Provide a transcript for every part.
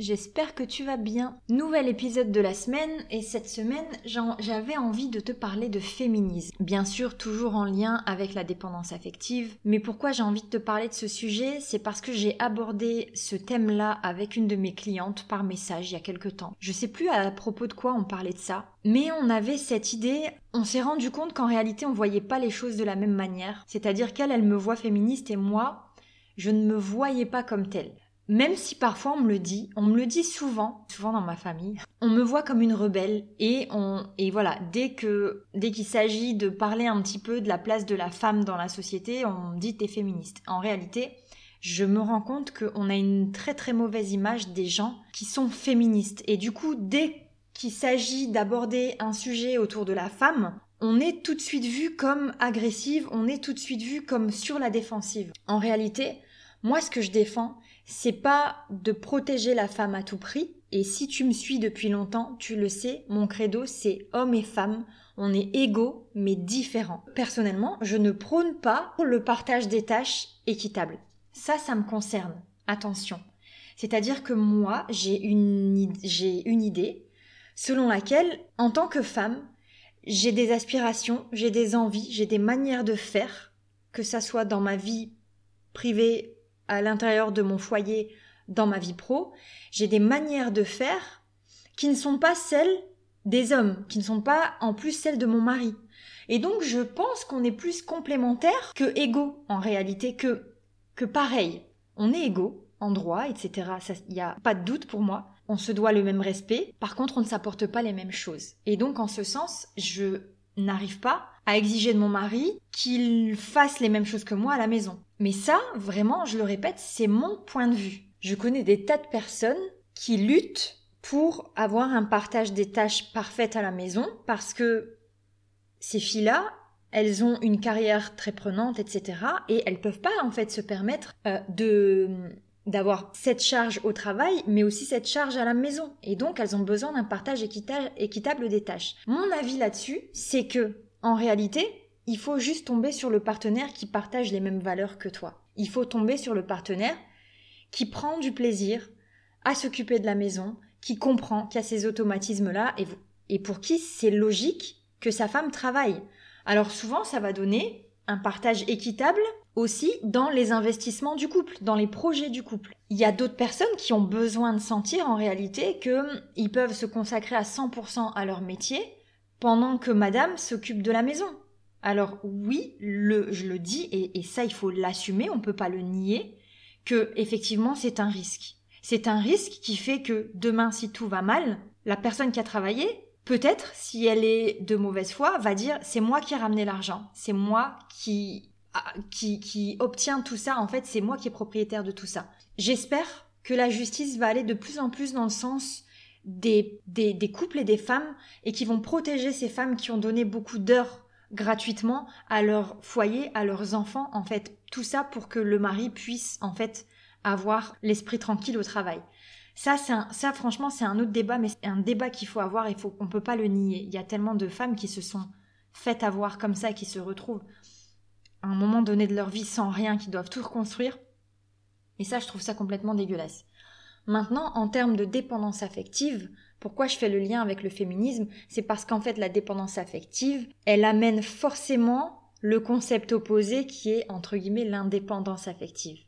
J'espère que tu vas bien. Nouvel épisode de la semaine et cette semaine j'avais envie de te parler de féminisme. Bien sûr toujours en lien avec la dépendance affective. Mais pourquoi j'ai envie de te parler de ce sujet C'est parce que j'ai abordé ce thème-là avec une de mes clientes par message il y a quelque temps. Je sais plus à propos de quoi on parlait de ça. Mais on avait cette idée, on s'est rendu compte qu'en réalité on voyait pas les choses de la même manière. C'est-à-dire qu'elle, elle me voit féministe et moi, je ne me voyais pas comme telle. Même si parfois on me le dit, on me le dit souvent, souvent dans ma famille, on me voit comme une rebelle et on et voilà, dès que dès qu'il s'agit de parler un petit peu de la place de la femme dans la société, on me dit t'es féministe. En réalité, je me rends compte qu'on a une très très mauvaise image des gens qui sont féministes et du coup dès qu'il s'agit d'aborder un sujet autour de la femme, on est tout de suite vu comme agressive, on est tout de suite vu comme sur la défensive. En réalité, moi ce que je défends, c'est pas de protéger la femme à tout prix. Et si tu me suis depuis longtemps, tu le sais, mon credo c'est homme et femme. On est égaux mais différents. Personnellement, je ne prône pas le partage des tâches équitable. Ça, ça me concerne. Attention. C'est-à-dire que moi, j'ai une, j'ai une idée selon laquelle, en tant que femme, j'ai des aspirations, j'ai des envies, j'ai des manières de faire, que ça soit dans ma vie privée à l'intérieur de mon foyer dans ma vie pro, j'ai des manières de faire qui ne sont pas celles des hommes, qui ne sont pas en plus celles de mon mari. Et donc je pense qu'on est plus complémentaires que égaux en réalité, que, que pareil. On est égaux en droit, etc. Il n'y a pas de doute pour moi. On se doit le même respect. Par contre, on ne s'apporte pas les mêmes choses. Et donc en ce sens, je n'arrive pas à exiger de mon mari qu'il fasse les mêmes choses que moi à la maison. Mais ça, vraiment, je le répète, c'est mon point de vue. Je connais des tas de personnes qui luttent pour avoir un partage des tâches parfaites à la maison parce que ces filles-là, elles ont une carrière très prenante, etc. Et elles peuvent pas en fait se permettre euh, de d'avoir cette charge au travail, mais aussi cette charge à la maison. Et donc, elles ont besoin d'un partage équitable des tâches. Mon avis là-dessus, c'est que, en réalité, il faut juste tomber sur le partenaire qui partage les mêmes valeurs que toi. Il faut tomber sur le partenaire qui prend du plaisir à s'occuper de la maison, qui comprend qu'il y a ces automatismes-là et, et pour qui c'est logique que sa femme travaille. Alors souvent, ça va donner un partage équitable aussi dans les investissements du couple, dans les projets du couple. Il y a d'autres personnes qui ont besoin de sentir en réalité qu'ils peuvent se consacrer à 100% à leur métier pendant que madame s'occupe de la maison. Alors oui, le, je le dis, et, ça il faut l'assumer, on ne peut pas le nier, que effectivement c'est un risque. C'est un risque qui fait que demain, si tout va mal, la personne qui a travaillé, peut-être, si elle est de mauvaise foi, va dire c'est moi qui ai ramené l'argent, c'est moi qui, ah, qui, qui obtient tout ça, en fait c'est moi qui est propriétaire de tout ça. J'espère que la justice va aller de plus en plus dans le sens des, des, des couples et des femmes et qui vont protéger ces femmes qui ont donné beaucoup d'heures gratuitement à leur foyer, à leurs enfants, en fait, tout ça pour que le mari puisse, en fait, avoir l'esprit tranquille au travail. Ça, c'est ça, franchement, c'est un autre débat, mais c'est un débat qu'il faut avoir et faut, on peut pas le nier. Il y a tellement de femmes qui se sont faites avoir comme ça, qui se retrouvent à un moment donné de leur vie sans rien, qui doivent tout reconstruire. Et ça, je trouve ça complètement dégueulasse. Maintenant, en termes de dépendance affective, pourquoi je fais le lien avec le féminisme? C'est parce qu'en fait, la dépendance affective, elle amène forcément le concept opposé qui est, entre guillemets, l'indépendance affective.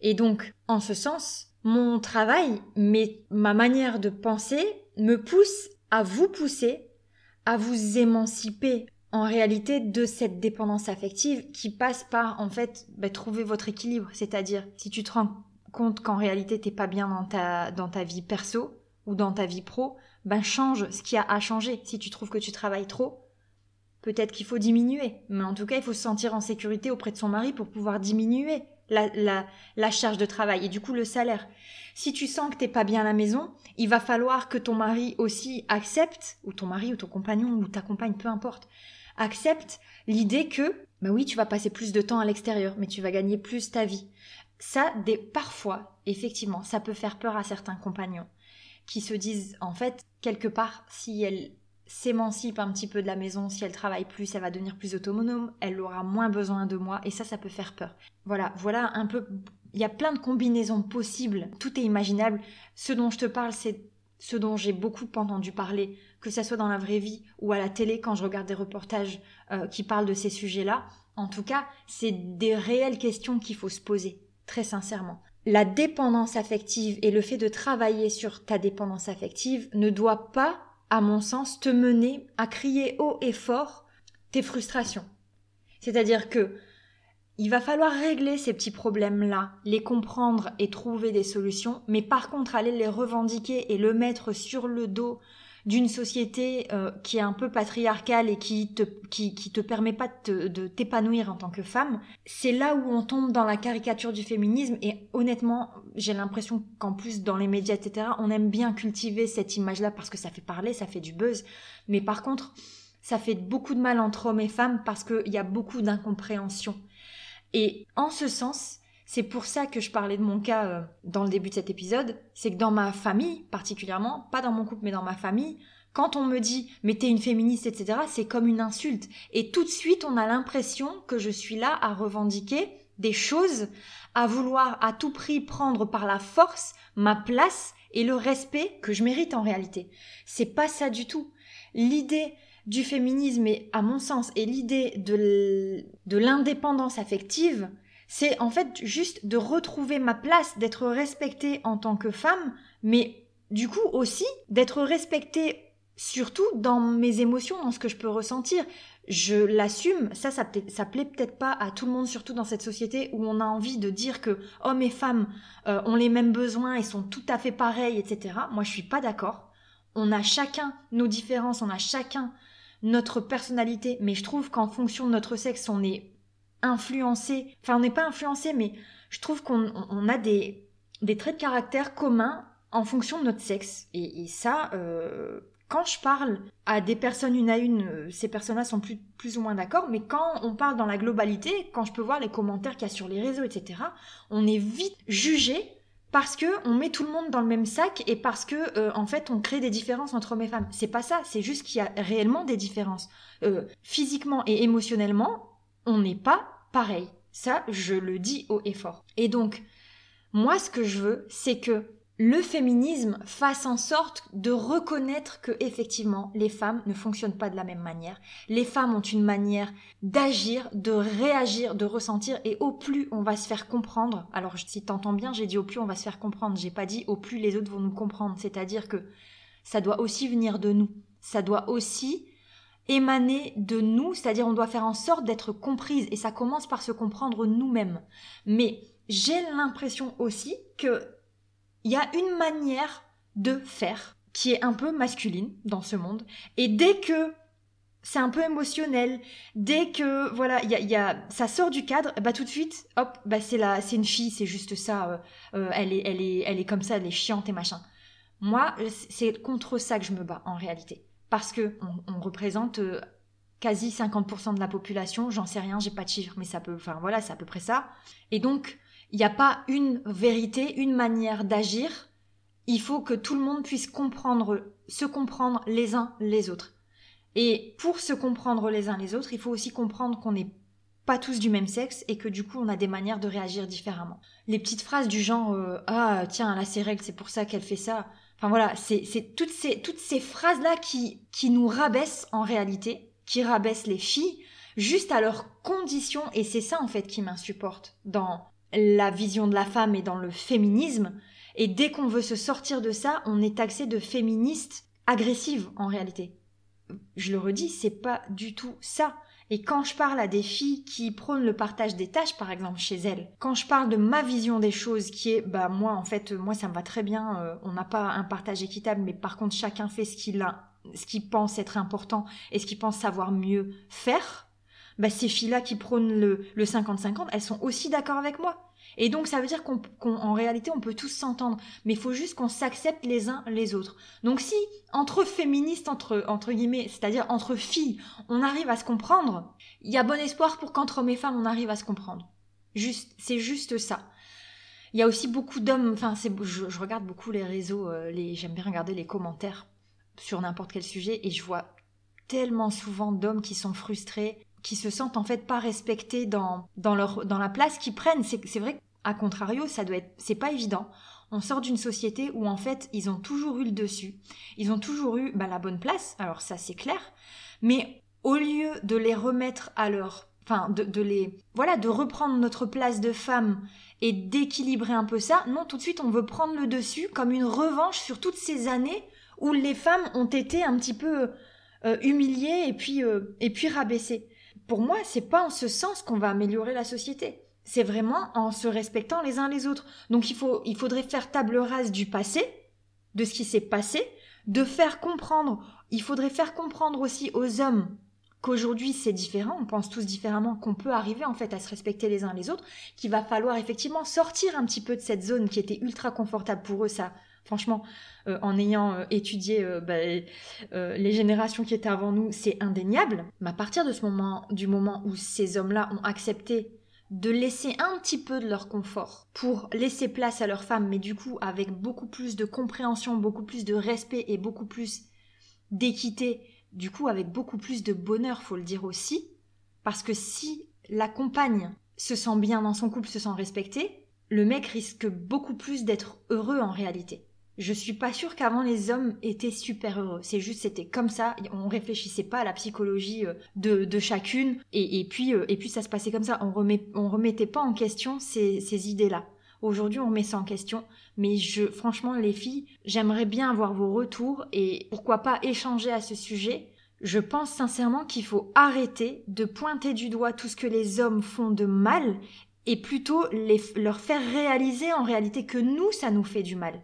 Et donc, en ce sens, mon travail, mais ma manière de penser me pousse à vous pousser, à vous émanciper en réalité de cette dépendance affective qui passe par en fait bah, trouver votre équilibre. C'est-à-dire si tu te rends compte qu'en réalité t'es pas bien dans ta, dans ta vie perso, ou dans ta vie pro, ben change ce qui a à changer. Si tu trouves que tu travailles trop, peut-être qu'il faut diminuer. Mais en tout cas, il faut se sentir en sécurité auprès de son mari pour pouvoir diminuer la, la, la charge de travail et du coup le salaire. Si tu sens que t'es pas bien à la maison, il va falloir que ton mari aussi accepte, ou ton mari ou ton compagnon ou ta compagne, peu importe, accepte l'idée que, bah oui, tu vas passer plus de temps à l'extérieur, mais tu vas gagner plus ta vie. Ça, parfois, effectivement, ça peut faire peur à certains compagnons qui se disent, en fait, quelque part, si elle s'émancipe un petit peu de la maison, si elle travaille plus, elle va devenir plus autonome, elle aura moins besoin de moi, et ça, ça peut faire peur. Voilà, voilà un peu. Il y a plein de combinaisons possibles, tout est imaginable. Ce dont je te parle, c'est ce dont j'ai beaucoup entendu parler, que ce soit dans la vraie vie ou à la télé quand je regarde des reportages euh, qui parlent de ces sujets-là. En tout cas, c'est des réelles questions qu'il faut se poser, très sincèrement. La dépendance affective et le fait de travailler sur ta dépendance affective ne doit pas à mon sens, te mener à crier haut et fort tes frustrations. C'est-à-dire que il va falloir régler ces petits problèmes-là, les comprendre et trouver des solutions, mais par contre aller les revendiquer et le mettre sur le dos d'une société euh, qui est un peu patriarcale et qui te, qui, qui te permet pas de t'épanouir en tant que femme, c'est là où on tombe dans la caricature du féminisme et honnêtement, j'ai l'impression qu'en plus dans les médias, etc., on aime bien cultiver cette image-là parce que ça fait parler, ça fait du buzz, mais par contre, ça fait beaucoup de mal entre hommes et femmes parce qu'il y a beaucoup d'incompréhension. Et en ce sens, c'est pour ça que je parlais de mon cas euh, dans le début de cet épisode, c'est que dans ma famille particulièrement, pas dans mon couple mais dans ma famille, quand on me dit mais t'es une féministe, etc., c'est comme une insulte. Et tout de suite on a l'impression que je suis là à revendiquer des choses, à vouloir à tout prix prendre par la force ma place et le respect que je mérite en réalité. C'est pas ça du tout. L'idée du féminisme, et à mon sens, et l'idée de l'indépendance affective, c'est en fait juste de retrouver ma place, d'être respectée en tant que femme, mais du coup aussi d'être respectée surtout dans mes émotions, dans ce que je peux ressentir. Je l'assume, ça, ça, plaît peut-être pas à tout le monde, surtout dans cette société où on a envie de dire que hommes et femmes euh, ont les mêmes besoins et sont tout à fait pareils, etc. Moi, je suis pas d'accord. On a chacun nos différences, on a chacun notre personnalité, mais je trouve qu'en fonction de notre sexe, on est influencé, enfin on n'est pas influencé, mais je trouve qu'on a des, des traits de caractère communs en fonction de notre sexe. Et, ça, euh, quand je parle à des personnes une à une, euh, ces personnes-là sont plus, plus ou moins d'accord, mais quand on parle dans la globalité, quand je peux voir les commentaires qu'il y a sur les réseaux, etc., on est vite jugé parce que on met tout le monde dans le même sac et parce que euh, en fait on crée des différences entre hommes et femmes. C'est pas ça, c'est juste qu'il y a réellement des différences. physiquement et émotionnellement, on n'est pas pareil. Ça, je le dis haut et fort. Et donc, moi, ce que je veux, c'est que le féminisme fasse en sorte de reconnaître que effectivement les femmes ne fonctionnent pas de la même manière. Les femmes ont une manière d'agir, de réagir, de ressentir et au plus on va se faire comprendre. Alors si t'entends bien, j'ai dit au plus on va se faire comprendre, j'ai pas dit au plus les autres vont nous comprendre, c'est-à-dire que ça doit aussi venir de nous. Ça doit aussi émaner de nous, c'est-à-dire on doit faire en sorte d'être comprise et ça commence par se comprendre nous-mêmes. Mais j'ai l'impression aussi que il y a une manière de faire qui est un peu masculine dans ce monde et dès que c'est un peu émotionnel. Dès que voilà, il y a, ça sort du cadre, bah tout de suite, hop, bah c'est la, c'est une fille, c'est juste ça. Euh, euh, elle est, elle est, elle est comme ça, elle est chiante et machin. Moi, c'est contre ça que je me bats en réalité parce que on, représente euh, quasi 50% de la population, j'en sais rien, j'ai pas de chiffres, mais ça peut, enfin voilà, c'est à peu près ça. Et donc, il n'y a pas une vérité, une manière d'agir. Il faut que tout le monde puisse comprendre, se comprendre les uns les autres. Et pour se comprendre les uns les autres, il faut aussi comprendre qu'on n'est pas tous du même sexe et que du coup on a des manières de réagir différemment. Les petites phrases du genre euh, ah tiens elle a ses règles c'est pour ça qu'elle fait ça Enfin voilà, c'est toutes ces, toutes ces phrases-là qui, qui nous rabaissent en réalité, qui rabaissent les filles juste à leurs conditions, et c'est ça en fait qui m'insupporte dans la vision de la femme et dans le féminisme. Et dès qu'on veut se sortir de ça, on est taxé de féministe agressive en réalité. Je le redis, c'est pas du tout ça. Et quand je parle à des filles qui prônent le partage des tâches, par exemple, chez elles, quand je parle de ma vision des choses, qui est, bah moi, en fait, moi, ça me va très bien, euh, on n'a pas un partage équitable, mais par contre, chacun fait ce qu'il a, ce qu'il pense être important et ce qu'il pense savoir mieux faire, bah ces filles-là qui prônent le, le 50-50, elles sont aussi d'accord avec moi. Et donc ça veut dire qu'en réalité on peut tous s'entendre, mais il faut juste qu'on s'accepte les uns les autres. Donc si entre féministes entre entre guillemets, c'est-à-dire entre filles, on arrive à se comprendre, il y a bon espoir pour qu'entre hommes et femmes on arrive à se comprendre. Juste, c'est juste ça. Il y a aussi beaucoup d'hommes, enfin je, regarde beaucoup les réseaux, euh, j'aime bien regarder les commentaires sur n'importe quel sujet et je vois tellement souvent d'hommes qui sont frustrés, qui se sentent en fait pas respectés dans, dans, leur, dans la place qu'ils prennent. C'est vrai qu'à contrario, ça doit être, c'est pas évident. On sort d'une société où en fait ils ont toujours eu le dessus, ils ont toujours eu bah, la bonne place, alors ça c'est clair, mais au lieu de les remettre à leur enfin de, les voilà de reprendre notre place de femme et d'équilibrer un peu ça non tout de suite on veut prendre le dessus comme une revanche sur toutes ces années où les femmes ont été un petit peu euh, humiliées et puis euh, et puis rabaissées. Pour moi, c'est pas en ce sens qu'on va améliorer la société. C'est vraiment en se respectant les uns les autres. Donc il faut il faudrait faire table rase du passé, de ce qui s'est passé, de faire comprendre, il faudrait faire comprendre aussi aux hommes qu'aujourd'hui c'est différent, on pense tous différemment, qu'on peut arriver en fait à se respecter les uns les autres, qu'il va falloir effectivement sortir un petit peu de cette zone qui était ultra confortable pour eux, ça Franchement, euh, en ayant euh, étudié euh, bah, les générations qui étaient avant nous, c'est indéniable. Mais à partir de ce moment, du moment où ces hommes-là ont accepté de laisser un petit peu de leur confort pour laisser place à leurs femmes, mais du coup avec beaucoup plus de compréhension, beaucoup plus de respect et beaucoup plus d'équité, du coup avec beaucoup plus de bonheur, faut le dire aussi, parce que si la compagne se sent bien dans son couple, se sent respectée, le mec risque beaucoup plus d'être heureux en réalité je suis pas sûre qu'avant les hommes étaient super heureux. C'est juste c'était comme ça. On réfléchissait pas à la psychologie euh, de, de chacune et, et puis euh, et puis ça se passait comme ça. On remet on remettait pas en question ces, ces idées là. Aujourd'hui, on remet ça en question, mais je, franchement, les filles, j'aimerais bien avoir vos retours et pourquoi pas échanger à ce sujet. Je pense sincèrement qu'il faut arrêter de pointer du doigt tout ce que les hommes font de mal et plutôt les, leur faire réaliser en réalité que nous, ça nous fait du mal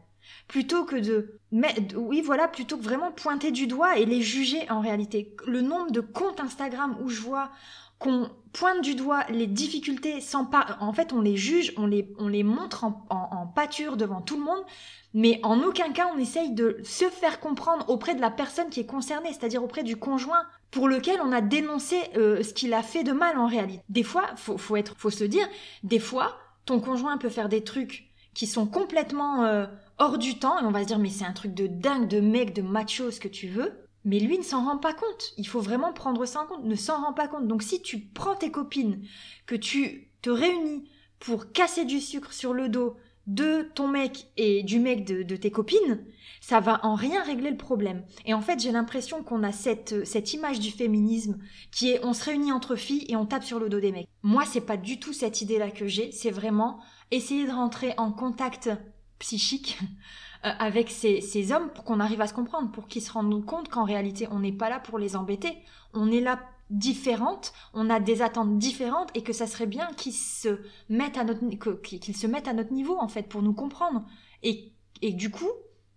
plutôt que de mais oui voilà plutôt que vraiment pointer du doigt et les juger en réalité. Le nombre de comptes Instagram où je vois qu'on pointe du doigt les difficultés sans pas en fait on les juge on les on les montre en, en, pâture devant tout le monde mais en aucun cas on essaye de se faire comprendre auprès de la personne qui est concernée c'est-à-dire auprès du conjoint pour lequel on a dénoncé euh, ce qu'il a fait de mal en réalité. Des fois faut faut être faut se dire des fois ton conjoint peut faire des trucs qui sont complètement euh, hors du temps et on va se dire mais c'est un truc de dingue, de mec, de macho, ce que tu veux. Mais lui ne s'en rend pas compte. Il faut vraiment prendre ça en compte. Ne s'en rend pas compte. Donc si tu prends tes copines, que tu te réunis pour casser du sucre sur le dos de ton mec et du mec de, de tes copines, ça va en rien régler le problème. Et en fait, j'ai l'impression qu'on a cette, cette image du féminisme qui est on se réunit entre filles et on tape sur le dos des mecs. Moi, c'est pas du tout cette idée-là que j'ai. C'est vraiment essayer de rentrer en contact psychique euh, avec ces, hommes pour qu'on arrive à se comprendre, pour qu'ils se rendent compte qu'en réalité on n'est pas là pour les embêter, on est là différentes, on a des attentes différentes et que ça serait bien qu'ils se mettent à notre qu'ils se mettent à notre niveau en fait pour nous comprendre. Et, et du coup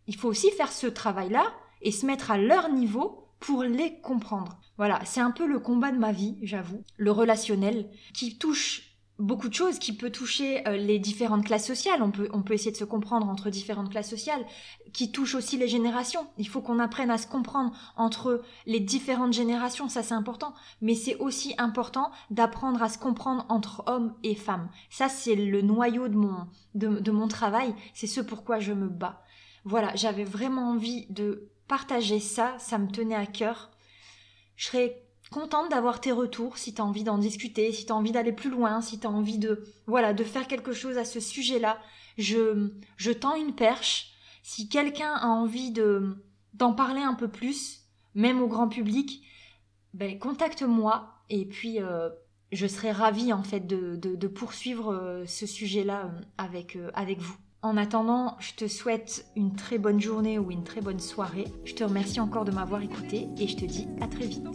il faut aussi faire ce travail là et se mettre à leur niveau pour les comprendre. Voilà, c'est un peu le combat de ma vie, j'avoue, le relationnel, qui touche beaucoup de choses qui peut toucher euh, les différentes classes sociales. On peut, on peut essayer de se comprendre entre différentes classes sociales, qui touche aussi les générations. Il faut qu'on apprenne à se comprendre entre les différentes générations, ça c'est important. Mais c'est aussi important d'apprendre à se comprendre entre hommes et femmes. Ça c'est le noyau de mon, de, de mon travail. C'est ce pourquoi je me bats. Voilà, j'avais vraiment envie de partager ça. Ça me tenait à cœur. Je serais contente d'avoir tes retours, si tu as envie d'en discuter, si tu as envie d'aller plus loin, si tu as envie de voilà, de faire quelque chose à ce sujet-là. Je je tends une perche. Si quelqu'un a envie de d'en parler un peu plus, même au grand public, ben contacte-moi et puis euh, je serai ravie en fait de, de, poursuivre euh, ce sujet-là euh, avec, avec vous. En attendant, je te souhaite une très bonne journée ou une très bonne soirée. Je te remercie encore de m'avoir écouté et je te dis à très vite.